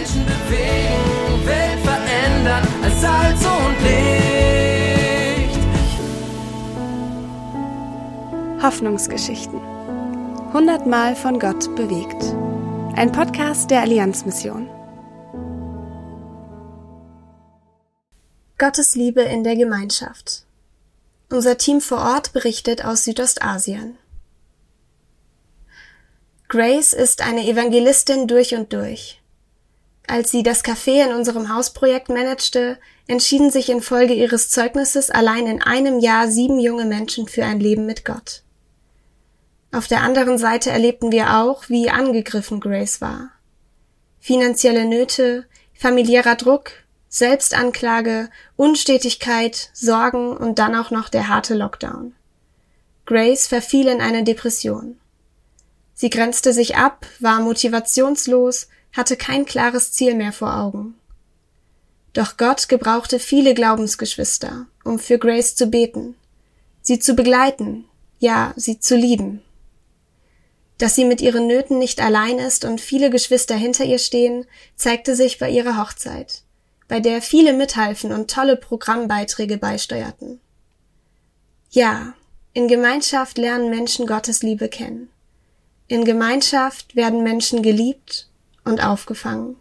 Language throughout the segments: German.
Menschen bewegen, Welt verändern als Salz und Licht. Hoffnungsgeschichten. Hundertmal von Gott bewegt. Ein Podcast der Allianzmission. Gottes Liebe in der Gemeinschaft. Unser Team vor Ort berichtet aus Südostasien. Grace ist eine Evangelistin durch und durch. Als sie das Café in unserem Hausprojekt managte, entschieden sich infolge ihres Zeugnisses allein in einem Jahr sieben junge Menschen für ein Leben mit Gott. Auf der anderen Seite erlebten wir auch, wie angegriffen Grace war. Finanzielle Nöte, familiärer Druck, Selbstanklage, Unstetigkeit, Sorgen und dann auch noch der harte Lockdown. Grace verfiel in eine Depression. Sie grenzte sich ab, war motivationslos, hatte kein klares Ziel mehr vor Augen. Doch Gott gebrauchte viele Glaubensgeschwister, um für Grace zu beten, sie zu begleiten, ja, sie zu lieben. Dass sie mit ihren Nöten nicht allein ist und viele Geschwister hinter ihr stehen, zeigte sich bei ihrer Hochzeit, bei der viele mithalfen und tolle Programmbeiträge beisteuerten. Ja, in Gemeinschaft lernen Menschen Gottes Liebe kennen. In Gemeinschaft werden Menschen geliebt und aufgefangen.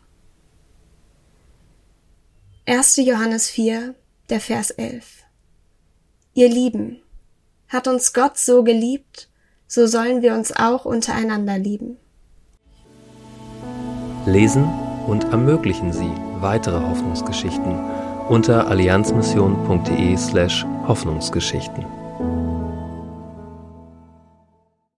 1. Johannes 4, der Vers 11. Ihr Lieben, hat uns Gott so geliebt, so sollen wir uns auch untereinander lieben. Lesen und ermöglichen Sie weitere Hoffnungsgeschichten unter allianzmission.de slash Hoffnungsgeschichten.